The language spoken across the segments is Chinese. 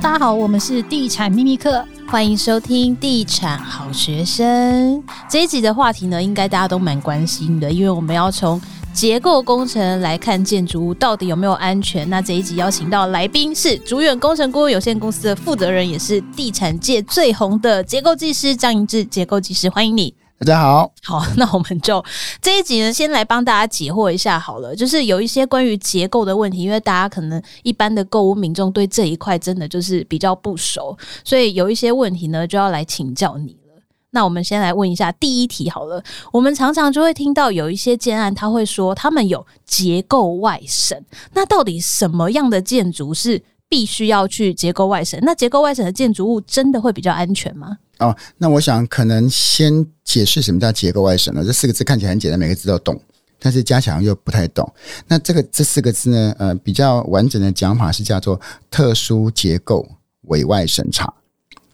大家好，我们是地产秘密课，欢迎收听地产好学生。这一集的话题呢，应该大家都蛮关心的，因为我们要从结构工程来看建筑物到底有没有安全。那这一集邀请到来宾是竹远工程顾问有限公司的负责人，也是地产界最红的结构技师张盈志结构技师，欢迎你。大家好，好，那我们就这一集呢，先来帮大家解惑一下好了。就是有一些关于结构的问题，因为大家可能一般的购物民众对这一块真的就是比较不熟，所以有一些问题呢，就要来请教你了。那我们先来问一下第一题好了。我们常常就会听到有一些建案，他会说他们有结构外审，那到底什么样的建筑是必须要去结构外审？那结构外审的建筑物真的会比较安全吗？哦，那我想可能先解释什么叫结构外审呢？这四个字看起来很简单，每个字都懂，但是加强又不太懂。那这个这四个字呢，呃，比较完整的讲法是叫做特殊结构委外审查，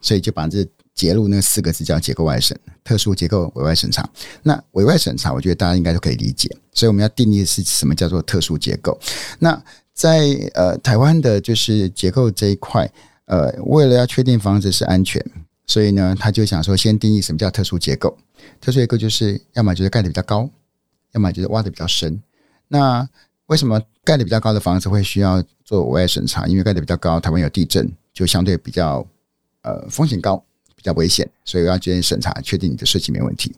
所以就把这结入那四个字叫结构外审，特殊结构委外审查。那委外审查，我觉得大家应该都可以理解。所以我们要定义的是什么叫做特殊结构。那在呃台湾的就是结构这一块，呃，为了要确定房子是安全。所以呢，他就想说，先定义什么叫特殊结构。特殊结构就是要么就是盖的比较高，要么就是挖的比较深。那为什么盖的比较高的房子会需要做额外审查？因为盖的比较高，台湾有地震，就相对比较呃风险高，比较危险，所以要进行审查，确定你的设计没问题。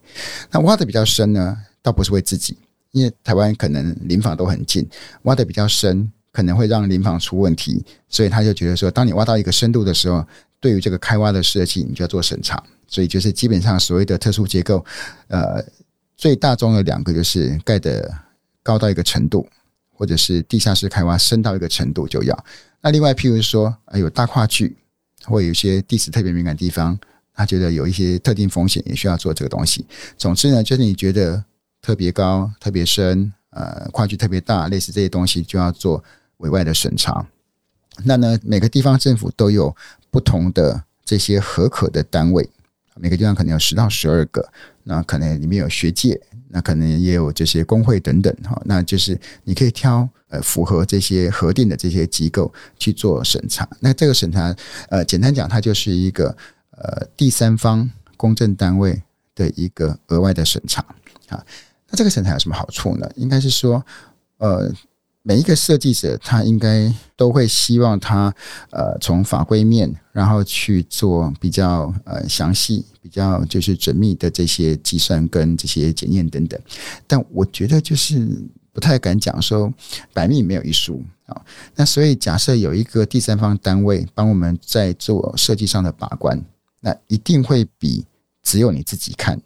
那挖的比较深呢，倒不是为自己，因为台湾可能邻房都很近，挖的比较深可能会让邻房出问题，所以他就觉得说，当你挖到一个深度的时候。对于这个开挖的设计，你就要做审查，所以就是基本上所谓的特殊结构，呃，最大宗的两个就是盖的高到一个程度，或者是地下室开挖深到一个程度就要。那另外，譬如说，有大跨距，或有一些地质特别敏感地方，他觉得有一些特定风险，也需要做这个东西。总之呢，就是你觉得特别高、特别深，呃，跨距特别大，类似这些东西，就要做委外的审查。那呢，每个地方政府都有不同的这些合可的单位，每个地方可能有十到十二个，那可能里面有学界，那可能也有这些工会等等哈，那就是你可以挑呃符合这些核定的这些机构去做审查。那这个审查呃，简单讲，它就是一个呃第三方公证单位的一个额外的审查啊。那这个审查有什么好处呢？应该是说呃。每一个设计者，他应该都会希望他呃从法规面，然后去做比较呃详细、比较就是缜密的这些计算跟这些检验等等。但我觉得就是不太敢讲说百密没有一疏啊。那所以假设有一个第三方单位帮我们在做设计上的把关，那一定会比只有你自己看。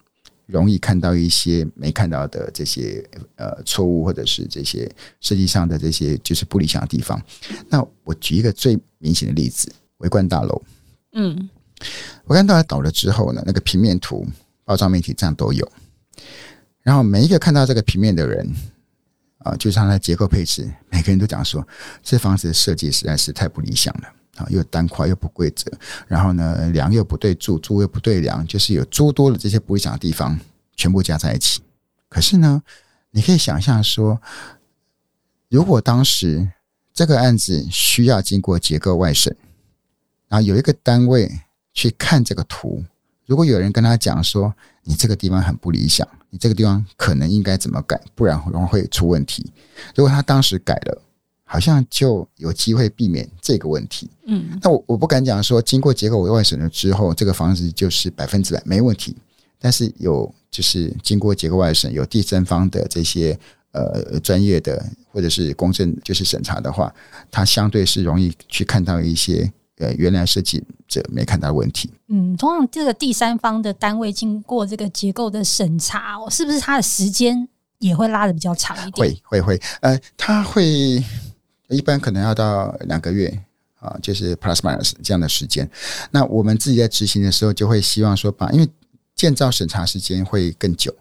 容易看到一些没看到的这些呃错误，或者是这些设计上的这些就是不理想的地方。那我举一个最明显的例子：维冠大楼。嗯，维冠大楼倒了之后呢，那个平面图、包装媒体这样都有。然后每一个看到这个平面的人啊，就像它结构配置，每个人都讲说，这房子的设计实在是太不理想了。又单块又不规则，然后呢，梁又不对柱，柱又不对梁，就是有诸多的这些不理想的地方，全部加在一起。可是呢，你可以想象说，如果当时这个案子需要经过结构外审，然后有一个单位去看这个图，如果有人跟他讲说，你这个地方很不理想，你这个地方可能应该怎么改，不然容易会出问题。如果他当时改了。好像就有机会避免这个问题。嗯，那我我不敢讲说，经过结构委外审了之后，这个房子就是百分之百没问题。但是有就是经过结构外审，有第三方的这些呃专业的或者是公证就是审查的话，它相对是容易去看到一些呃原来设计者没看到的问题。嗯，通常这个第三方的单位经过这个结构的审查，哦，是不是它的时间也会拉的比较长一点？会会会，呃，它会。一般可能要到两个月啊，就是 plus minus 这样的时间。那我们自己在执行的时候，就会希望说，把因为建造审查时间会更久。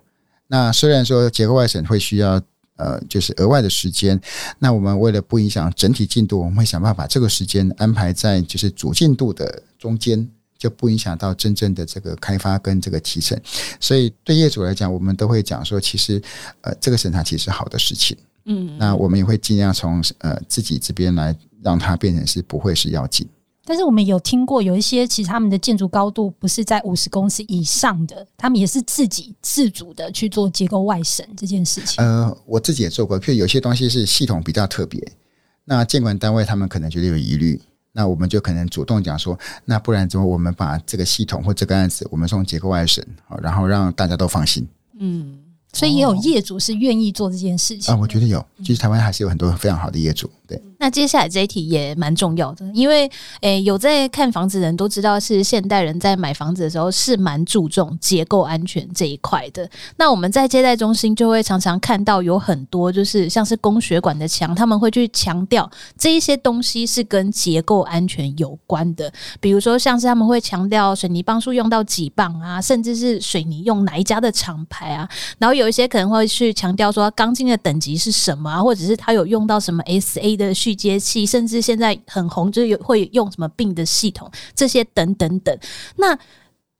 那虽然说结构外审会需要呃，就是额外的时间，那我们为了不影响整体进度，我们会想办法把这个时间安排在就是主进度的中间，就不影响到真正的这个开发跟这个提成。所以对业主来讲，我们都会讲说，其实呃，这个审查其实是好的事情。嗯，那我们也会尽量从呃自己这边来让它变成是不会是要紧。但是我们有听过有一些，其实他们的建筑高度不是在五十公尺以上的，他们也是自己自主的去做结构外审这件事情。呃，我自己也做过，譬如有些东西是系统比较特别，那监管单位他们可能觉得有疑虑，那我们就可能主动讲说，那不然怎么我们把这个系统或这个案子，我们送结构外审，然后让大家都放心。嗯。所以也有业主是愿意做这件事情啊，我觉得有，其实台湾还是有很多非常好的业主。对，那接下来这一题也蛮重要的，因为诶有在看房子的人都知道，是现代人在买房子的时候是蛮注重结构安全这一块的。那我们在接待中心就会常常看到有很多就是像是工学馆的墙，他们会去强调这一些东西是跟结构安全有关的，比如说像是他们会强调水泥磅数用到几磅啊，甚至是水泥用哪一家的厂牌啊，然后有一些可能会去强调说钢筋的等级是什么啊，或者是他有用到什么 SA 的续接器，甚至现在很红，就是有会用什么 BIM 的系统，这些等等等。那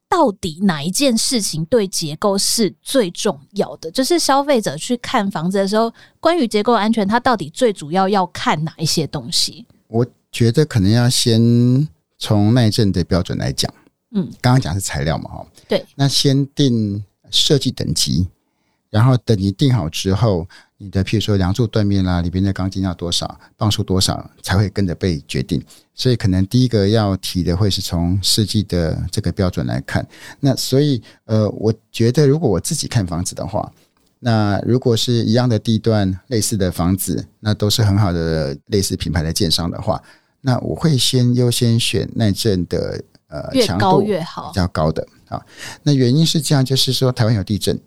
到底哪一件事情对结构是最重要的？就是消费者去看房子的时候，关于结构安全，它到底最主要要看哪一些东西？我觉得可能要先从耐震的标准来讲。嗯，刚刚讲是材料嘛，哈，对，那先定设计等级。然后等你定好之后，你的譬如说梁柱断面啦，里边的钢筋要多少，磅数多少，才会跟着被决定。所以可能第一个要提的会是从设计的这个标准来看。那所以呃，我觉得如果我自己看房子的话，那如果是一样的地段、类似的房子，那都是很好的类似品牌的建商的话，那我会先优先选耐震的呃强度越好、比较高的啊。那原因是这样，就是说台湾有地震。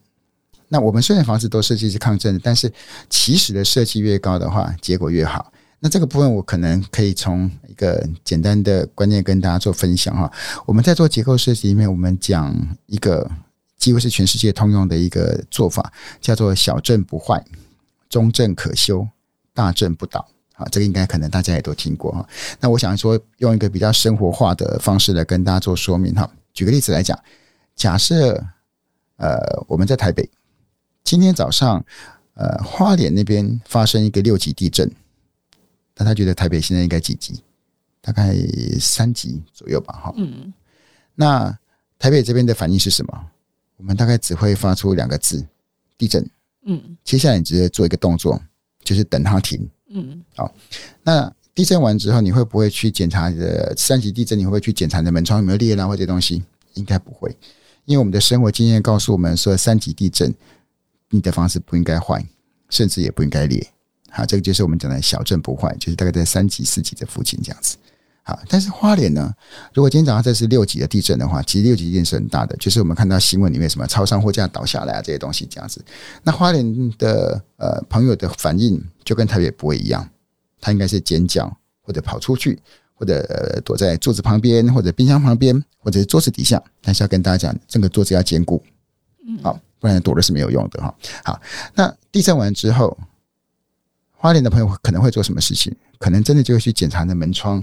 那我们虽然房子都设计是抗震的，但是其实的设计越高的话，结果越好。那这个部分我可能可以从一个简单的观念跟大家做分享哈。我们在做结构设计里面，我们讲一个几乎是全世界通用的一个做法，叫做小震不坏，中震可修，大震不倒。好，这个应该可能大家也都听过哈。那我想说，用一个比较生活化的方式来跟大家做说明哈。举个例子来讲，假设呃我们在台北。今天早上，呃，花莲那边发生一个六级地震，但他觉得台北现在应该几级？大概三级左右吧，哈。嗯。那台北这边的反应是什么？我们大概只会发出两个字：地震。嗯。接下来你直接做一个动作，就是等它停。嗯。好，那地震完之后，你会不会去检查你的三级地震？你会不会去检查你的门窗有没有裂啦，或者东西？应该不会，因为我们的生活经验告诉我们说，三级地震。你的房子不应该坏，甚至也不应该裂。好，这个就是我们讲的小镇不坏，就是大概在三级、四级的附近这样子。好，但是花莲呢？如果今天早上这是六级的地震的话，其实六级地震是很大的，就是我们看到新闻里面什么超商货架倒下来啊这些东西这样子。那花莲的呃朋友的反应就跟台北不会一样，他应该是尖叫或者跑出去，或者、呃、躲在桌子旁边，或者冰箱旁边，或者是桌子底下。但是要跟大家讲，这个桌子要坚固。嗯，好。不然躲的是没有用的哈。好，那地震完之后，花莲的朋友可能会做什么事情？可能真的就会去检查那门窗，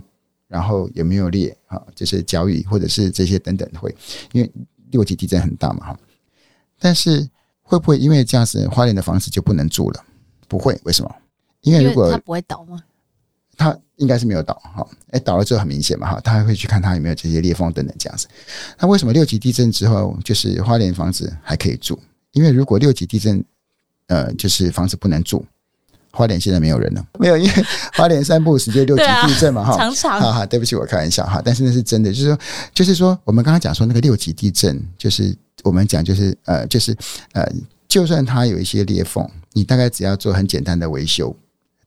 然后有没有裂啊？就是脚椅或者是这些等等会，因为六级地震很大嘛哈。但是会不会因为这样子，花莲的房子就不能住了？不会，为什么？因为如果它不会倒吗？它应该是没有倒哈，哎，倒了之后很明显嘛哈，他还会去看它有没有这些裂缝等等这样子。那为什么六级地震之后，就是花莲房子还可以住？因为如果六级地震，呃，就是房子不能住，花莲现在没有人了，没有，因为花莲三不五时就六级地震嘛哈，常常，哈哈，对不起，我开玩笑哈，但是那是真的，就是说，就是说，我们刚刚讲说那个六级地震，就是我们讲就是呃，就是呃，就算它有一些裂缝，你大概只要做很简单的维修。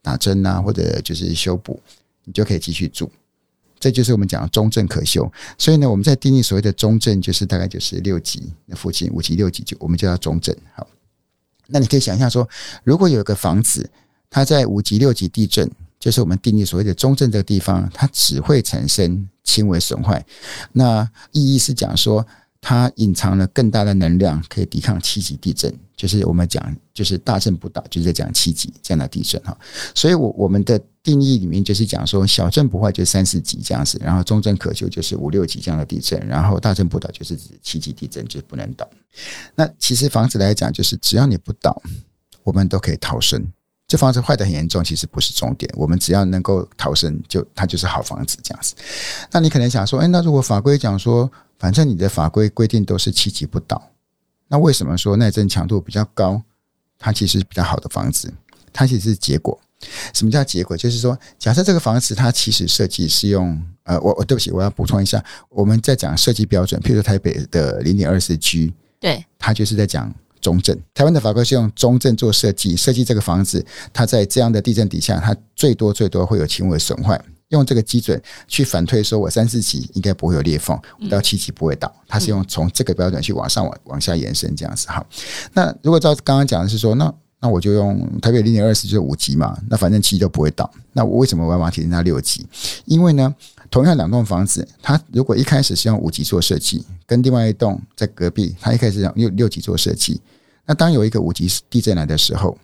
打针啊，或者就是修补，你就可以继续住。这就是我们讲的中震可修。所以呢，我们在定义所谓的中震，就是大概就是六级那附近，五级、六级就我们就叫中震。好，那你可以想象说，如果有一个房子，它在五级、六级地震，就是我们定义所谓的中震这个地方，它只会产生轻微损坏。那意义是讲说。它隐藏了更大的能量，可以抵抗七级地震。就是我们讲，就是大震不倒，就是在讲七级这样的地震哈。所以，我我们的定义里面就是讲说，小震不坏就三四级这样子，然后中震可修就是五六级这样的地震，然后大震不倒就是指七级地震就是不能倒。那其实房子来讲，就是只要你不倒，我们都可以逃生。这房子坏得很严重，其实不是重点。我们只要能够逃生就，它就是好房子这样子。那你可能想说，哎，那如果法规讲说，反正你的法规规定都是七级不倒，那为什么说耐震强度比较高，它其实比较好的房子？它其实是结果。什么叫结果？就是说，假设这个房子它其实设计是用，呃，我我对不起，我要补充一下，我们在讲设计标准，譬如说台北的零点二四 G，对，它就是在讲中正。台湾的法规是用中正做设计，设计这个房子，它在这样的地震底下，它最多最多会有轻微损坏，用这个基准去反推，说我三四级应该不会有裂缝，五到七级不会倒，它是用从这个标准去往上往往下延伸这样子。好，那如果照刚刚讲的是说，那那我就用台北零点二四就是五级嘛，那反正七都不会倒。那我为什么我要把它提升到六级？因为呢，同样两栋房子，它如果一开始是用五级做设计，跟另外一栋在隔壁，它一开始用六六级做设计，那当有一个五级地震来的时候，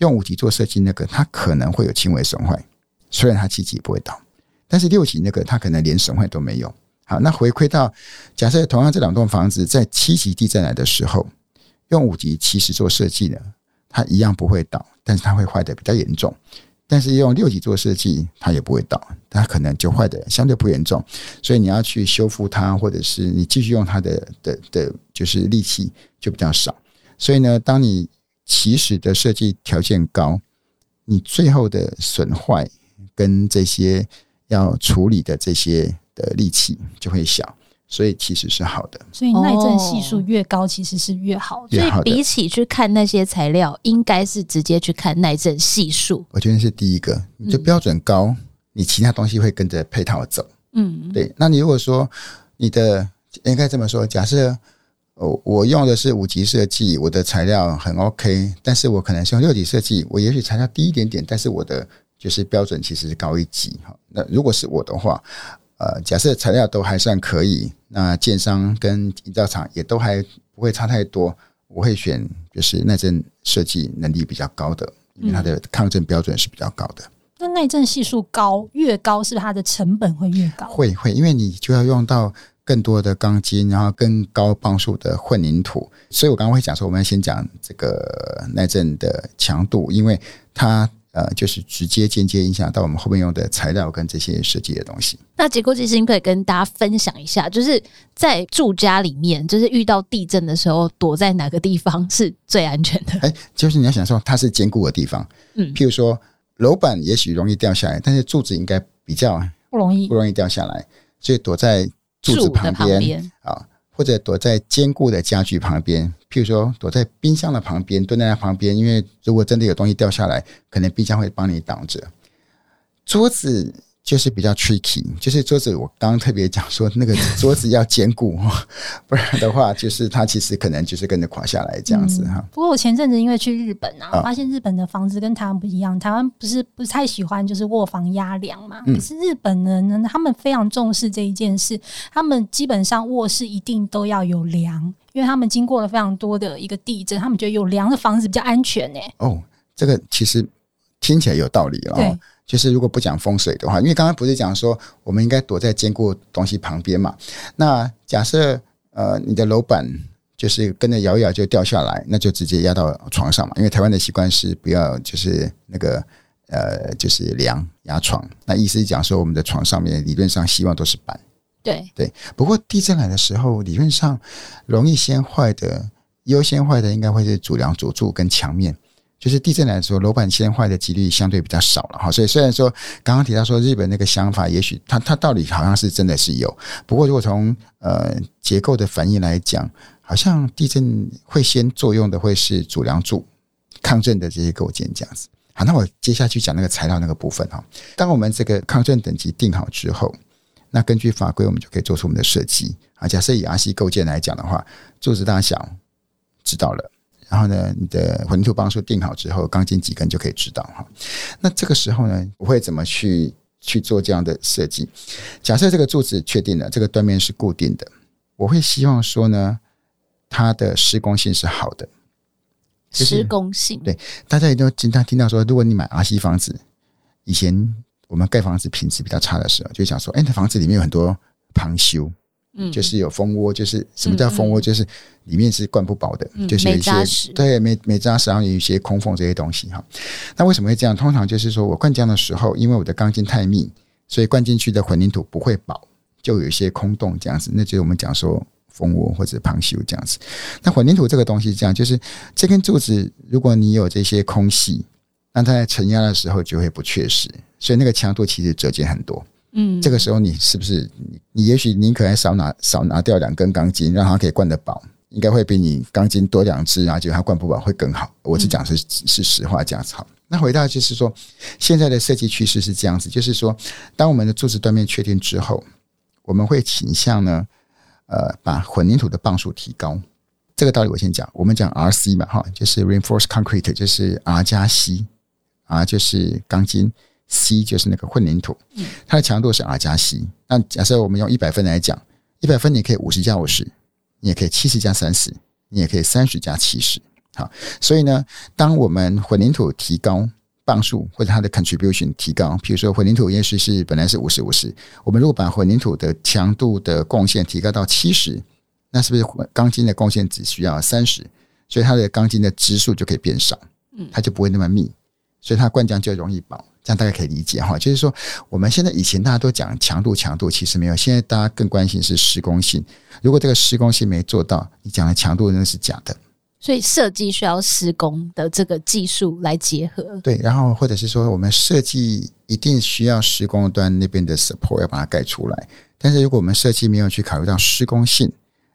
用五级做设计那个，它可能会有轻微损坏，虽然它七级不会倒，但是六级那个它可能连损坏都没有。好，那回馈到假设同样这两栋房子在七级地震来的时候，用五级其实做设计呢？它一样不会倒，但是它会坏的比较严重。但是用六级做设计，它也不会倒，它可能就坏的相对不严重。所以你要去修复它，或者是你继续用它的的的，就是力气就比较少。所以呢，当你起始的设计条件高，你最后的损坏跟这些要处理的这些的力气就会小。所以其实是好的，所以耐震系数越高，其实是越好的。所以比起去看那些材料，应该是直接去看耐震系数。我觉得是第一个，你的标准高，你其他东西会跟着配套走。嗯，对。那你如果说你的应该这么说，假设我我用的是五级设计，我的材料很 OK，但是我可能是用六级设计，我也许材料低一点点，但是我的就是标准其实是高一级哈。那如果是我的话。呃，假设材料都还算可以，那建商跟营造厂也都还不会差太多，我会选就是耐震设计能力比较高的，因为它的抗震标准是比较高的。嗯、那耐震系数高越高，是它的成本会越高？会会，因为你就要用到更多的钢筋，然后更高磅数的混凝土，所以我刚刚会讲说，我们要先讲这个耐震的强度，因为它。呃，就是直接间接影响到我们后面用的材料跟这些设计的东西。那结构技师可以跟大家分享一下，就是在住家里面，就是遇到地震的时候，躲在哪个地方是最安全的？哎，就是你要想说它是坚固的地方，嗯，譬如说楼板也许容易掉下来，但是柱子应该比较不容易，不容易掉下来，所以躲在柱子旁边啊。或者躲在坚固的家具旁边，譬如说躲在冰箱的旁边，蹲在那旁边，因为如果真的有东西掉下来，可能冰箱会帮你挡着。桌子。就是比较 tricky，就是桌子，我刚刚特别讲说，那个桌子要坚固，不然的话，就是它其实可能就是跟着垮下来这样子哈、嗯。不过我前阵子因为去日本啊，我发现日本的房子跟台湾不一样，台湾不是不是太喜欢就是卧房压梁嘛，可是日本人呢，他们非常重视这一件事，他们基本上卧室一定都要有梁，因为他们经过了非常多的一个地震，他们觉得有梁的房子比较安全呢、欸。哦，这个其实听起来有道理哦。对。就是如果不讲风水的话，因为刚刚不是讲说我们应该躲在坚固东西旁边嘛？那假设呃你的楼板就是跟着摇一摇就掉下来，那就直接压到床上嘛。因为台湾的习惯是不要就是那个呃就是梁压床，那意思是讲说我们的床上面理论上希望都是板。对对，不过地震来的时候，理论上容易先坏的、优先坏的应该会是主梁、主柱跟墙面。就是地震来的时候，楼板先坏的几率相对比较少了哈。所以虽然说刚刚提到说日本那个想法，也许它它道理好像是真的是有，不过如果从呃结构的反应来讲，好像地震会先作用的会是主梁柱抗震的这些构件这样子。好，那我接下去讲那个材料那个部分哈。当我们这个抗震等级定好之后，那根据法规我们就可以做出我们的设计啊。假设以 RC 构件来讲的话，柱子大小知道了。然后呢，你的混凝土磅数定好之后，钢筋几根就可以知道哈。那这个时候呢，我会怎么去去做这样的设计？假设这个柱子确定了，这个断面是固定的，我会希望说呢，它的施工性是好的。就是、施工性对，大家也都经常听到说，如果你买阿西房子，以前我们盖房子品质比较差的时候，就想说，哎，那房子里面有很多旁修，嗯，就是有蜂窝，就是什么叫蜂窝？就是里面是灌不饱的，嗯、就是有一些对没没扎实，然后有一些空缝这些东西哈。那为什么会这样？通常就是说我灌浆的时候，因为我的钢筋太密，所以灌进去的混凝土不会饱，就有一些空洞这样子。那就是我们讲说蜂窝或者旁修这样子。那混凝土这个东西这样，就是这根柱子，如果你有这些空隙，那它在承压的时候就会不确实，所以那个强度其实折减很多。嗯，这个时候你是不是你你也许宁可还少拿少拿掉两根钢筋，让它可以灌得饱，应该会比你钢筋多两只，然后就它灌不饱会更好。我是讲是是实话这样子好。那回到就是说，现在的设计趋势是这样子，就是说，当我们的柱子断面确定之后，我们会倾向呢，呃，把混凝土的磅数提高。这个道理我先讲，我们讲 RC 嘛，哈，就是 Reinforced Concrete，就是 R 加 C，R 就是钢筋。C 就是那个混凝土，它的强度是 R 加 C。那假设我们用一百分来讲，一百分你可以五十加五十，你也可以七十加三十，你也可以三十加七十。好，所以呢，当我们混凝土提高磅数或者它的 contribution 提高，比如说混凝土也许是本来是五十五十，我们如果把混凝土的强度的贡献提高到七十，那是不是钢筋的贡献只需要三十？所以它的钢筋的支数就可以变少，它就不会那么密，所以它灌浆就容易饱。这样大家可以理解哈，就是说我们现在以前大家都讲强度，强度其实没有，现在大家更关心是施工性。如果这个施工性没做到，你讲的强度那是假的。所以设计需要施工的这个技术来结合。对，然后或者是说我们设计一定需要施工端那边的 support 要把它盖出来，但是如果我们设计没有去考虑到施工性，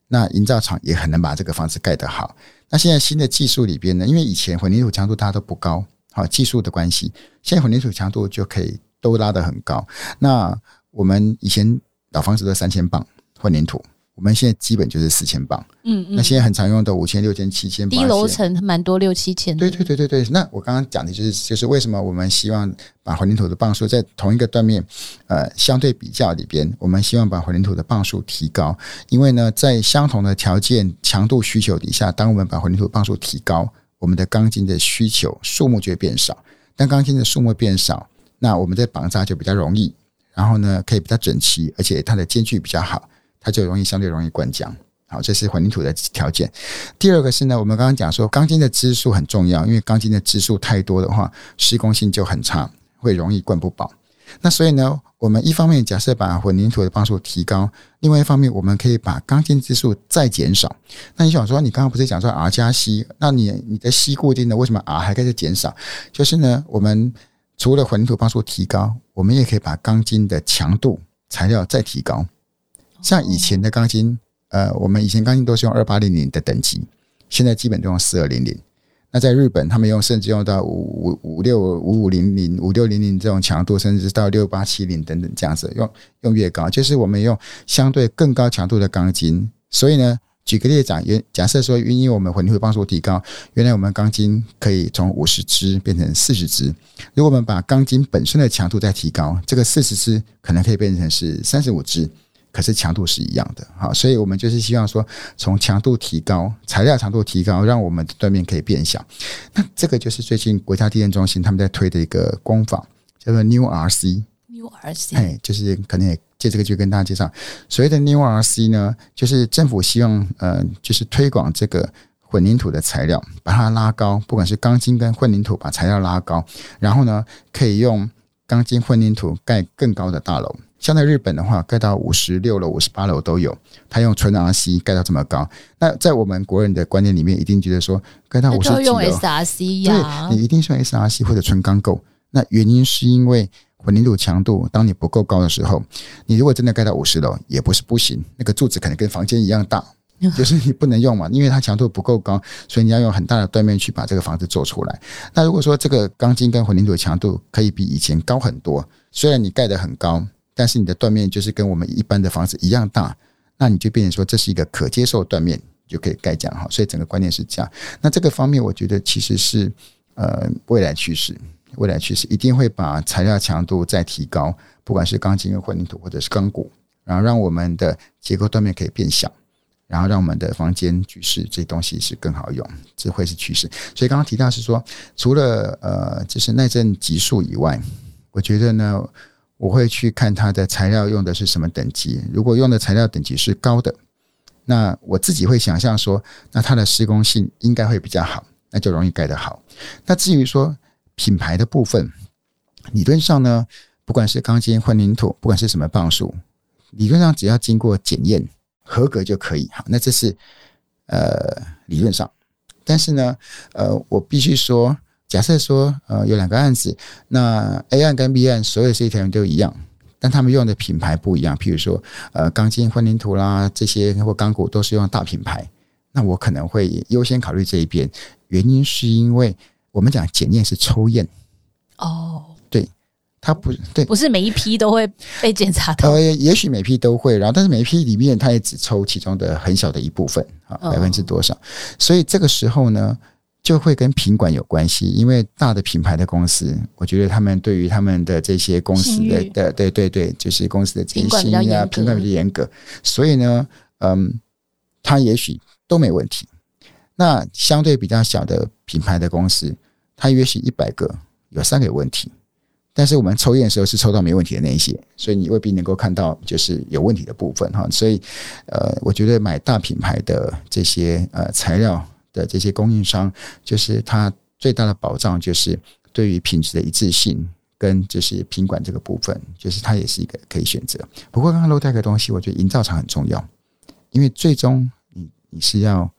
那营造厂也很难把这个房子盖得好。那现在新的技术里边呢，因为以前混凝土强度大家都不高。好，技术的关系，现在混凝土强度就可以都拉得很高。那我们以前老房子都三千磅混凝土，我们现在基本就是四千磅。嗯嗯。那现在很常用的五千、六千、七千。低楼层蛮多六七千。对对对对对。那我刚刚讲的就是，就是为什么我们希望把混凝土的磅数在同一个断面，呃，相对比较里边，我们希望把混凝土的磅数提高，因为呢，在相同的条件强度需求底下，当我们把混凝土磅数提高。我们的钢筋的需求数目就会变少，当钢筋的数目变少，那我们的绑扎就比较容易，然后呢，可以比较整齐，而且它的间距比较好，它就容易相对容易灌浆。好，这是混凝土的条件。第二个是呢，我们刚刚讲说钢筋的支数很重要，因为钢筋的支数太多的话，施工性就很差，会容易灌不饱。那所以呢，我们一方面假设把混凝土的磅数提高，另外一方面我们可以把钢筋支数再减少。那你想说，你刚刚不是讲说 R 加 C？那你你的 C 固定的，为什么 R 还开始减少？就是呢，我们除了混凝土磅数提高，我们也可以把钢筋的强度材料再提高。像以前的钢筋，呃，我们以前钢筋都是用二八零零的等级，现在基本都用四二零零。那在日本，他们用甚至用到五五五六五五零零五六零零这种强度，甚至到六八七零等等这样子，用用越高，就是我们用相对更高强度的钢筋。所以呢，举个例子讲，原假设说，因为我们混凝土磅数提高，原来我们钢筋可以从五十支变成四十支。如果我们把钢筋本身的强度再提高，这个四十支可能可以变成是三十五支。可是强度是一样的，好，所以我们就是希望说，从强度提高，材料强度提高，让我们的断面可以变小。那这个就是最近国家地震中心他们在推的一个工法，叫做 New RC。New RC，哎，就是可能也借这个就跟大家介绍，所谓的 New RC 呢，就是政府希望呃，就是推广这个混凝土的材料，把它拉高，不管是钢筋跟混凝土，把材料拉高，然后呢，可以用钢筋混凝土盖更高的大楼。像在日本的话，盖到五十六楼、五十八楼都有。他用纯 RC 盖到这么高，那在我们国人的观念里面，一定觉得说盖到五十几楼用 SRC 呀，对，你一定是用 SRC 或者纯钢构。那原因是因为混凝土强度，当你不够高的时候，你如果真的盖到五十楼，也不是不行。那个柱子可能跟房间一样大，就是你不能用嘛，因为它强度不够高，所以你要用很大的断面去把这个房子做出来。那如果说这个钢筋跟混凝土强度可以比以前高很多，虽然你盖得很高。但是你的断面就是跟我们一般的房子一样大，那你就变成说这是一个可接受断面，就可以盖讲哈。所以整个观念是这样。那这个方面，我觉得其实是呃未来趋势，未来趋势一定会把材料强度再提高，不管是钢筋跟混凝土或者是钢骨，然后让我们的结构断面可以变小，然后让我们的房间居室这东西是更好用，这会是趋势。所以刚刚提到是说，除了呃就是耐震级数以外，我觉得呢。我会去看它的材料用的是什么等级。如果用的材料等级是高的，那我自己会想象说，那它的施工性应该会比较好，那就容易盖得好。那至于说品牌的部分，理论上呢，不管是钢筋混凝土，不管是什么磅数，理论上只要经过检验合格就可以。好，那这是呃理论上，但是呢，呃，我必须说。假设说，呃，有两个案子，那 A 案跟 B 案所有的设计条件都一样，但他们用的品牌不一样。譬如说，呃，钢筋、混凝土啦这些或钢骨都是用大品牌，那我可能会优先考虑这一边。原因是因为我们讲检验是抽验哦，对，它不对，不是每一批都会被检查到。呃，也许每批都会，然后但是每一批里面它也只抽其中的很小的一部分啊，百分之多少？所以这个时候呢，就会跟品管有关系，因为大的品牌的公司，我觉得他们对于他们的这些公司的的对对对，就是公司的这些信誉啊，品管比较严格，所以呢，嗯，他也许都没问题。那相对比较小的品牌的公司，他也许一百个有三个有问题，但是我们抽验的时候是抽到没问题的那一些，所以你未必能够看到就是有问题的部分哈。所以，呃，我觉得买大品牌的这些呃材料。的这些供应商，就是它最大的保障，就是对于品质的一致性跟就是品管这个部分，就是它也是一个可以选择。不过刚刚漏掉一个东西，我觉得营造厂很重要，因为最终你你是要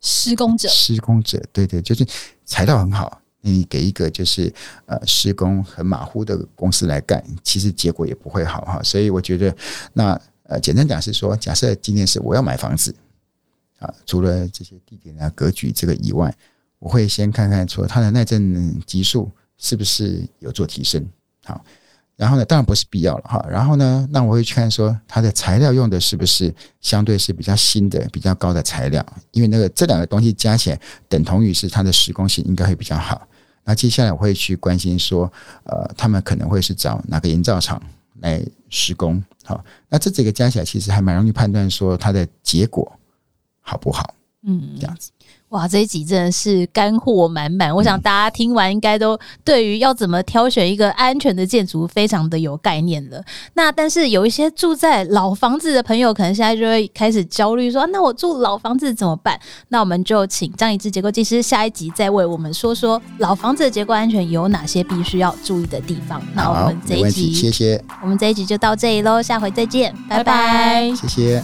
施工者，施工者对对，就是材料很好，你给一个就是呃施工很马虎的公司来干，其实结果也不会好哈。所以我觉得那呃简单讲是说，假设今天是我要买房子。啊，除了这些地点啊、格局这个以外，我会先看看说它的耐震级数是不是有做提升。好，然后呢，当然不是必要了哈。然后呢，那我会去看说它的材料用的是不是相对是比较新的、比较高的材料，因为那个这两个东西加起来等同于是它的施工性应该会比较好。那接下来我会去关心说，呃，他们可能会是找哪个营造厂来施工。好，那这几个加起来其实还蛮容易判断说它的结果。好不好？嗯，这样子。哇，这一集真的是干货满满。我想大家听完应该都对于要怎么挑选一个安全的建筑非常的有概念了。那但是有一些住在老房子的朋友，可能现在就会开始焦虑，说：“那我住老房子怎么办？”那我们就请张一智结构技师下一集再为我们说说老房子的结构安全有哪些必须要注意的地方。那我们这一集，谢谢。我们这一集就到这里喽，下回再见，拜拜，谢谢。